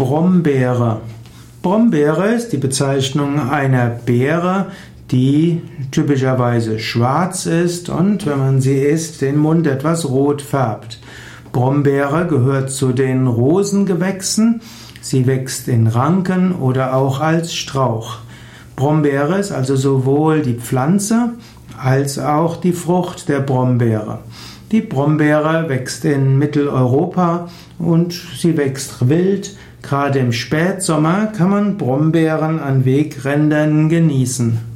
Brombeere. Brombeere ist die Bezeichnung einer Beere, die typischerweise schwarz ist und wenn man sie isst, den Mund etwas rot färbt. Brombeere gehört zu den Rosengewächsen. Sie wächst in Ranken oder auch als Strauch. Brombeere ist also sowohl die Pflanze als auch die Frucht der Brombeere. Die Brombeere wächst in Mitteleuropa und sie wächst wild. Gerade im Spätsommer kann man Brombeeren an Wegrändern genießen.